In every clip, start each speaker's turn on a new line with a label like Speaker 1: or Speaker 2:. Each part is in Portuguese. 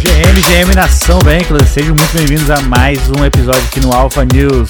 Speaker 1: GM, GM Nação Bankless, sejam muito bem-vindos a mais um episódio aqui no Alpha News.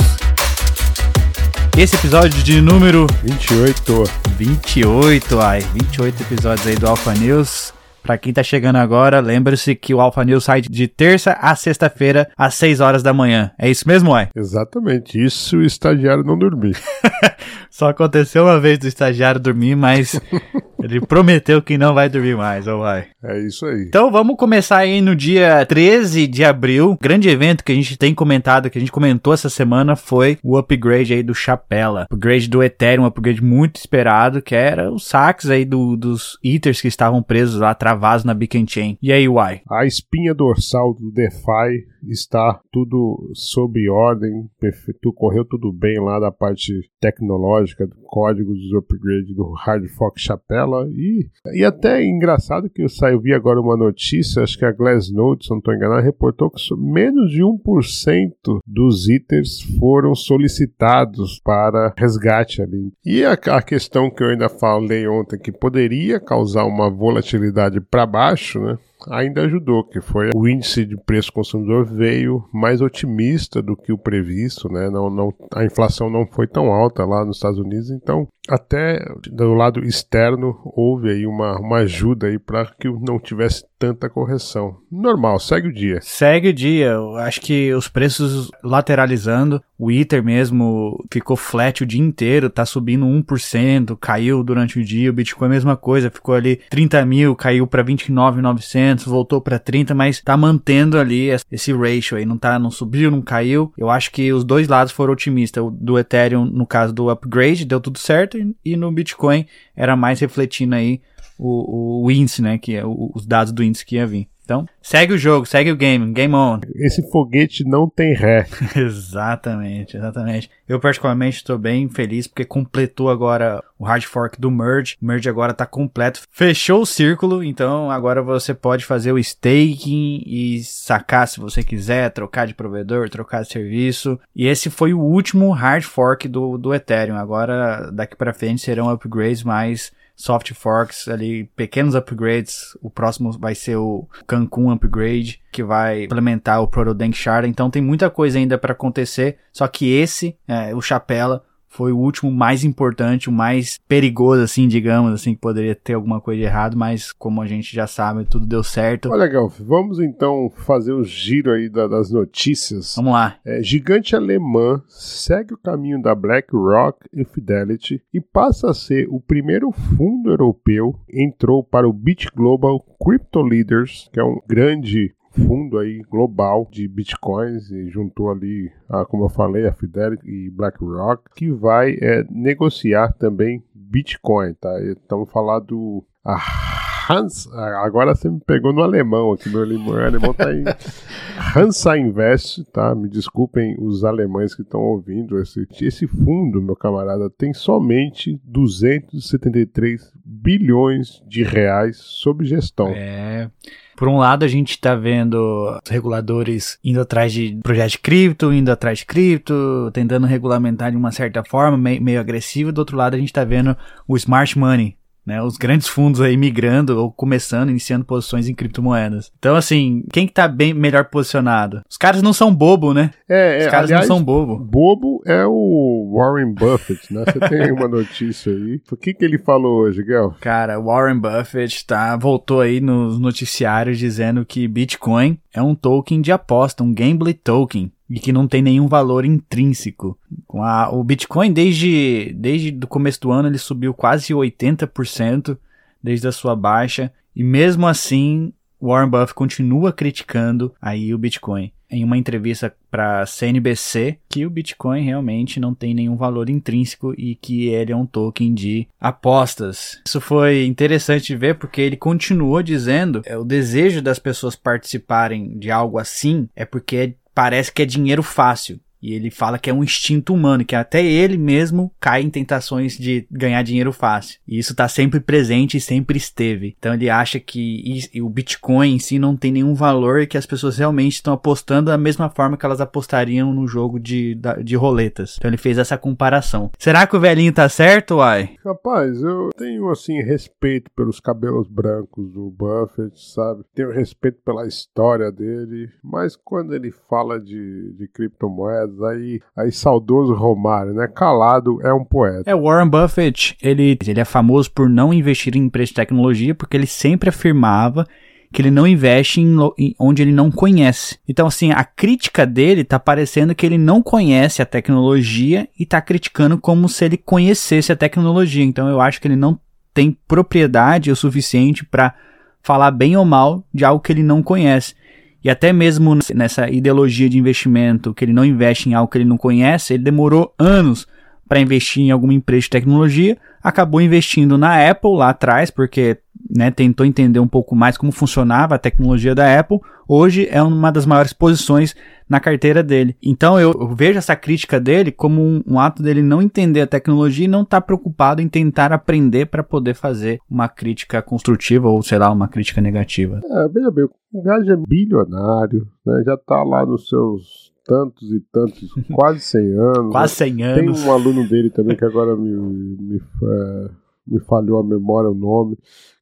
Speaker 1: Esse episódio de número
Speaker 2: 28.
Speaker 1: 28, ai, 28 episódios aí do Alpha News. Pra quem tá chegando agora, lembre-se que o Alpha News sai de terça a sexta-feira, às 6 horas da manhã. É isso mesmo, uai?
Speaker 2: Exatamente, isso o estagiário não dormir.
Speaker 1: Só aconteceu uma vez do estagiário dormir, mas ele prometeu que não vai dormir mais, ou vai.
Speaker 2: É isso aí.
Speaker 1: Então vamos começar aí no dia 13 de abril. Grande evento que a gente tem comentado, que a gente comentou essa semana, foi o upgrade aí do Chapela. Upgrade do Ethereum, um upgrade muito esperado, que era os saques aí do, dos Ethers que estavam presos lá, travados na Beacon Chain. E aí, Uai?
Speaker 2: A espinha dorsal do DeFi está tudo sob ordem, perfeito, correu tudo bem lá da parte tecnológica, do código dos upgrades do Hard Fork Chapela e, e até engraçado que eu, saí, eu vi agora uma notícia, acho que a Glassnode, se não estou enganado, reportou que menos de 1% dos itens foram solicitados para resgate ali. E a, a questão que eu ainda falei ontem, que poderia causar uma volatilidade para baixo, né? Ainda ajudou, que foi o índice de preço consumidor veio mais otimista do que o previsto, né? Não, não, a inflação não foi tão alta lá nos Estados Unidos, então até do lado externo houve aí uma, uma ajuda aí para que não tivesse tanta correção. Normal, segue o dia.
Speaker 1: Segue o dia. Eu acho que os preços lateralizando, o Ether mesmo ficou flat o dia inteiro, tá subindo 1%, caiu durante o dia, o Bitcoin a mesma coisa, ficou ali 30 mil, caiu para 29,900, voltou para 30, mas tá mantendo ali esse ratio aí, não tá, não subiu, não caiu. Eu acho que os dois lados foram otimistas. O do Ethereum, no caso do upgrade, deu tudo certo, e no Bitcoin era mais refletindo aí o, o índice, né? Que é o, os dados do índice que ia vir. Então, segue o jogo, segue o game, game on.
Speaker 2: Esse foguete não tem ré.
Speaker 1: exatamente, exatamente. Eu particularmente estou bem feliz porque completou agora o hard fork do merge. O merge agora está completo, fechou o círculo, então agora você pode fazer o staking e sacar se você quiser, trocar de provedor, trocar de serviço. E esse foi o último hard fork do, do Ethereum. Agora daqui para frente serão upgrades mais soft forks ali, pequenos upgrades. O próximo vai ser o Cancun Upgrade, que vai implementar o Proto Shard. Então tem muita coisa ainda para acontecer. Só que esse, é, o Chapela, foi o último mais importante, o mais perigoso, assim, digamos, assim, que poderia ter alguma coisa de errado, mas como a gente já sabe, tudo deu certo.
Speaker 2: Olha, legal. Vamos então fazer o giro aí da, das notícias.
Speaker 1: Vamos lá.
Speaker 2: É, gigante alemã segue o caminho da BlackRock e Fidelity e passa a ser o primeiro fundo europeu entrou para o Bit Global Crypto Leaders, que é um grande fundo aí global de bitcoins e juntou ali, a, como eu falei, a Fidelity e BlackRock, que vai é, negociar também Bitcoin, tá? Estamos falando do a Hans, agora você me pegou no alemão aqui, meu alemão, meu alemão tá em Hansa Invest, tá? Me desculpem os alemães que estão ouvindo esse esse fundo, meu camarada, tem somente 273 bilhões de reais sob gestão.
Speaker 1: É. Por um lado, a gente está vendo os reguladores indo atrás de projetos de cripto, indo atrás de cripto, tentando regulamentar de uma certa forma, meio, meio agressivo. Do outro lado, a gente está vendo o smart money, né, os grandes fundos aí migrando ou começando, iniciando posições em criptomoedas. Então, assim, quem que tá bem melhor posicionado? Os caras não são bobo, né?
Speaker 2: É,
Speaker 1: Os caras
Speaker 2: aliás,
Speaker 1: não são bobo.
Speaker 2: Bobo é o Warren Buffett, né? Você tem uma notícia aí. O que que ele falou hoje, Gel?
Speaker 1: Cara, Warren Buffett tá, voltou aí nos noticiários dizendo que Bitcoin é um token de aposta, um gambling token e que não tem nenhum valor intrínseco. A, o Bitcoin desde desde o começo do ano ele subiu quase 80% desde a sua baixa e mesmo assim Warren Buffett continua criticando aí o Bitcoin. Em uma entrevista para CNBC, que o Bitcoin realmente não tem nenhum valor intrínseco e que ele é um token de apostas. Isso foi interessante de ver porque ele continuou dizendo é, o desejo das pessoas participarem de algo assim é porque parece que é dinheiro fácil. E ele fala que é um instinto humano, que até ele mesmo cai em tentações de ganhar dinheiro fácil. E isso está sempre presente e sempre esteve. Então ele acha que o Bitcoin em si não tem nenhum valor e que as pessoas realmente estão apostando da mesma forma que elas apostariam no jogo de, de roletas. Então ele fez essa comparação. Será que o velhinho tá certo, Uai?
Speaker 2: Rapaz, eu tenho assim respeito pelos cabelos brancos do Buffett, sabe? Tenho respeito pela história dele, mas quando ele fala de, de criptomoedas, aí, aí saudoso Romário, né? Calado é um poeta.
Speaker 1: É, Warren Buffett, ele, ele é famoso por não investir em empresas de tecnologia, porque ele sempre afirmava que ele não investe em, em, onde ele não conhece. Então, assim, a crítica dele tá parecendo que ele não conhece a tecnologia e tá criticando como se ele conhecesse a tecnologia. Então, eu acho que ele não tem propriedade o suficiente para falar bem ou mal de algo que ele não conhece. E até mesmo nessa ideologia de investimento, que ele não investe em algo que ele não conhece, ele demorou anos para investir em alguma empresa de tecnologia, acabou investindo na Apple lá atrás, porque né, tentou entender um pouco mais como funcionava a tecnologia da Apple, hoje é uma das maiores posições na carteira dele. Então eu, eu vejo essa crítica dele como um, um, ato dele não entender a tecnologia e não estar tá preocupado em tentar aprender para poder fazer uma crítica construtiva ou, sei lá, uma crítica negativa.
Speaker 2: É, veja bem, o gajo é bilionário, né, já está lá nos seus tantos e tantos, quase 100 anos.
Speaker 1: quase 100 anos.
Speaker 2: Tem um aluno dele também que agora me, me, é, me falhou a memória, o nome,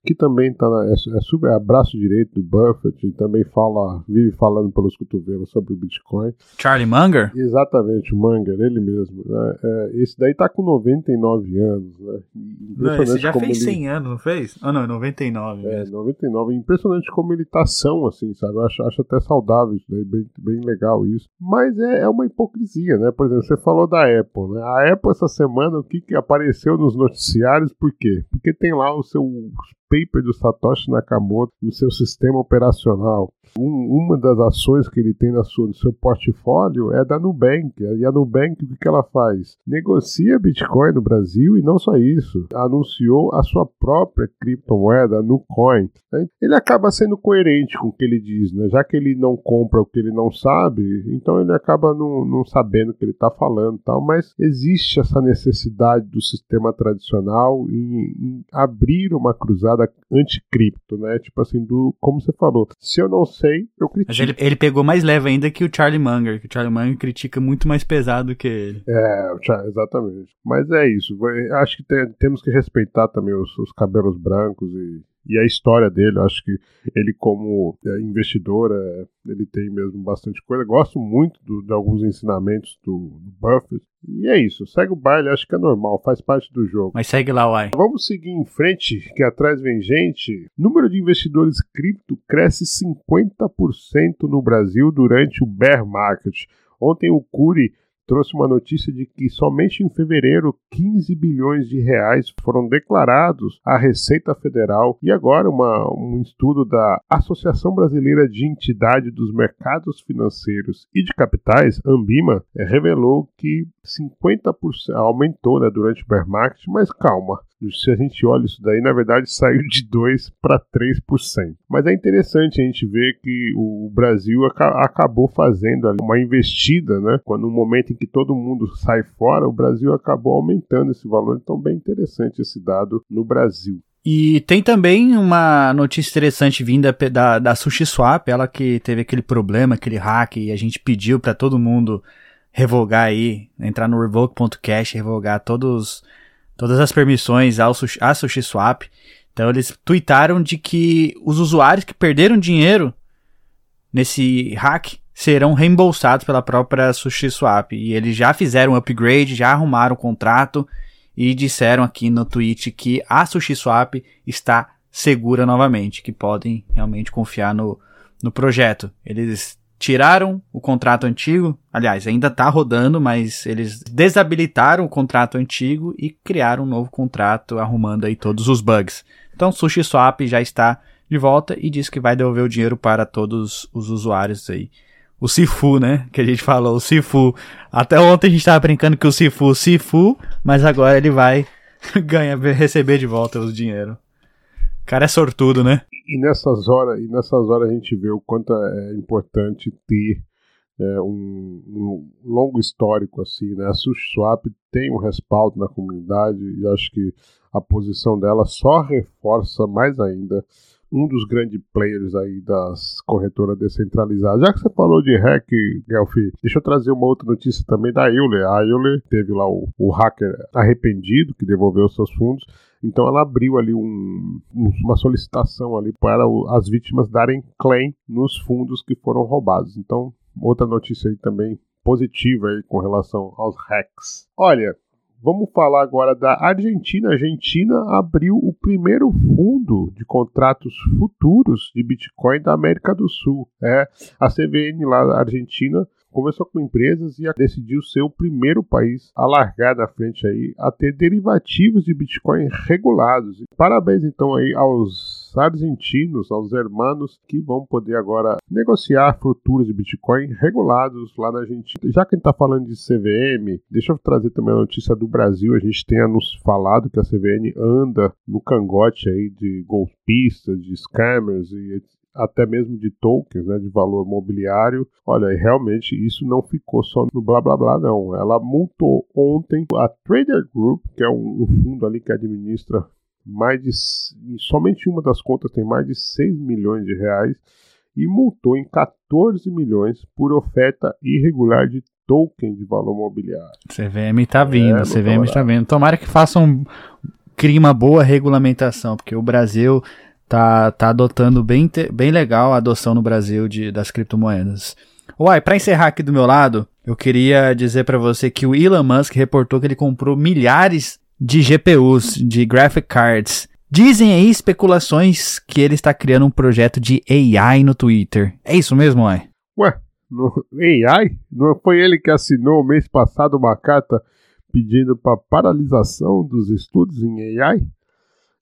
Speaker 2: que também tá na, é, é, super, é abraço direito do Buffett e também fala, vive falando pelos cotovelos sobre o Bitcoin.
Speaker 1: Charlie Munger?
Speaker 2: Exatamente, o Munger, ele mesmo. Né? É, esse daí tá com 99 anos, né?
Speaker 1: Não, esse já fez 100 ele... anos, não fez? Ah, não, é 99
Speaker 2: É, 99. Impressionante como ele tá são, assim, sabe? Eu acho, acho até saudável isso daí, bem, bem legal isso. Mas é, é uma hipocrisia, né? Por exemplo, você falou da Apple, né? A Apple essa semana, o que, que apareceu nos noticiários, por quê? Porque tem lá o seu paper do Satoshi Nakamoto no seu sistema operacional. Um, uma das ações que ele tem na sua, no seu portfólio é da Nubank. E a Nubank, o que, ela faz? Negocia Bitcoin no Brasil e não só isso. Anunciou a sua própria criptomoeda, Nucoin. Ele acaba sendo coerente com o que ele diz, né? Já que ele não compra o que ele não sabe, então ele acaba não, não sabendo o que ele está falando tal. Mas existe essa necessidade do sistema tradicional em, em abrir uma cruzada anticripto, né? Tipo assim, do como você falou, se eu não sei, eu critico.
Speaker 1: Mas ele, ele pegou mais leve ainda que o Charlie Munger, que o Charlie Munger critica muito mais pesado que ele.
Speaker 2: É, exatamente. Mas é isso. Acho que tem, temos que respeitar também os, os cabelos brancos e e a história dele, acho que ele como é, investidor, é, ele tem mesmo bastante coisa. Gosto muito do, de alguns ensinamentos do, do, Buffett. E é isso, segue o baile, acho que é normal, faz parte do jogo.
Speaker 1: Mas segue lá, uai.
Speaker 2: Vamos seguir em frente, que atrás vem gente. Número de investidores cripto cresce 50% no Brasil durante o bear market. Ontem o Curi trouxe uma notícia de que somente em fevereiro 15 bilhões de reais foram declarados à Receita Federal e agora uma, um estudo da Associação Brasileira de Entidade dos Mercados Financeiros e de Capitais, Ambima, é, revelou que 50% aumentou né, durante o bear market, mas calma, se a gente olha isso daí, na verdade saiu de 2 para 3%. Mas é interessante a gente ver que o Brasil acabou fazendo uma investida, né? Quando no momento em que todo mundo sai fora, o Brasil acabou aumentando esse valor. Então, bem interessante esse dado no Brasil.
Speaker 1: E tem também uma notícia interessante vinda da, da SushiSwap, ela que teve aquele problema, aquele hack, e a gente pediu para todo mundo revogar aí, entrar no revoke.cash, revogar todos todas as permissões ao a SushiSwap. Então eles tweetaram de que os usuários que perderam dinheiro nesse hack serão reembolsados pela própria SushiSwap. E eles já fizeram um upgrade, já arrumaram o contrato e disseram aqui no tweet que a SushiSwap está segura novamente, que podem realmente confiar no, no projeto. Eles tiraram o contrato antigo, aliás, ainda está rodando, mas eles desabilitaram o contrato antigo e criaram um novo contrato, arrumando aí todos os bugs. Então, SushiSwap já está de volta e diz que vai devolver o dinheiro para todos os usuários aí. O Sifu, né? Que a gente falou, o Sifu. Até ontem a gente estava brincando que o Sifu, Sifu, mas agora ele vai ganhar, receber de volta o dinheiro. O cara é sortudo, né?
Speaker 2: E nessas horas, e nessas horas a gente vê o quanto é importante ter é, um, um, longo histórico assim, né? A SushiSwap tem um respaldo na comunidade e acho que a posição dela só reforça mais ainda um dos grandes players aí das corretoras descentralizadas. Já que você falou de hack, Gelfi, deixa eu trazer uma outra notícia também da Euler. A Euler teve lá o, o hacker arrependido que devolveu seus fundos. Então ela abriu ali um, uma solicitação ali para as vítimas darem claim nos fundos que foram roubados. Então, outra notícia aí também positiva aí com relação aos hacks. Olha, Vamos falar agora da Argentina. A Argentina abriu o primeiro fundo de contratos futuros de Bitcoin da América do Sul. É a CVN lá da Argentina conversou com empresas e decidiu ser o primeiro país a largar na frente aí a ter derivativos de Bitcoin regulados. Parabéns então aí aos argentinos, aos hermanos que vão poder agora negociar futuros de Bitcoin regulados lá na Argentina. Já que a gente está falando de CVM, deixa eu trazer também a notícia do Brasil. A gente tem nos falado que a CVN anda no cangote aí de golpistas, de scammers e até mesmo de tokens, né, de valor mobiliário. Olha, realmente isso não ficou só no blá blá blá, não. Ela multou ontem a Trader Group, que é um fundo ali que administra mais de. somente uma das contas tem mais de 6 milhões de reais e multou em 14 milhões por oferta irregular de token de valor mobiliário.
Speaker 1: CVM está vindo, é, CVM está vindo. Tomara que façam um, crie uma boa regulamentação, porque o Brasil tá, tá adotando bem, bem legal a adoção no Brasil de, das criptomoedas. Uai, para encerrar aqui do meu lado, eu queria dizer para você que o Elon Musk reportou que ele comprou milhares de GPUs, de graphic cards. Dizem aí especulações que ele está criando um projeto de AI no Twitter. É isso mesmo, uai?
Speaker 2: Ué, no AI? Não foi ele que assinou mês passado uma carta pedindo para paralisação dos estudos em AI?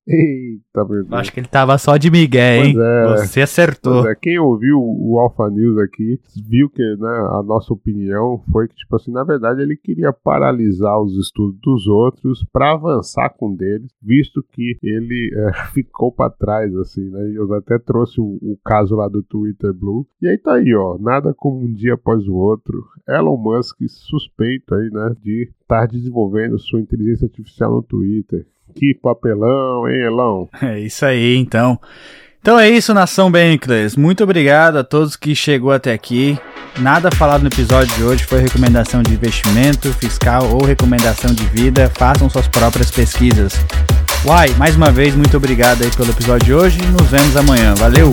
Speaker 2: Eita, meu Deus.
Speaker 1: Acho que ele tava só de migué, hein? É, Você acertou.
Speaker 2: É. Quem ouviu o Alpha News aqui viu que né, a nossa opinião foi que, tipo assim, na verdade ele queria paralisar os estudos dos outros para avançar com deles, visto que ele é, ficou para trás, assim, né? Eu até trouxe o, o, caso lá do Twitter Blue. E aí tá aí, ó, nada como um dia após o outro. Elon Musk suspeito aí, né, de estar desenvolvendo sua inteligência artificial no Twitter. Que papelão, hein, Elão?
Speaker 1: É isso aí, então. Então é isso, Nação Bankless. Muito obrigado a todos que chegou até aqui. Nada falado no episódio de hoje foi recomendação de investimento fiscal ou recomendação de vida. Façam suas próprias pesquisas. Uai, mais uma vez, muito obrigado aí pelo episódio de hoje. Nos vemos amanhã. Valeu!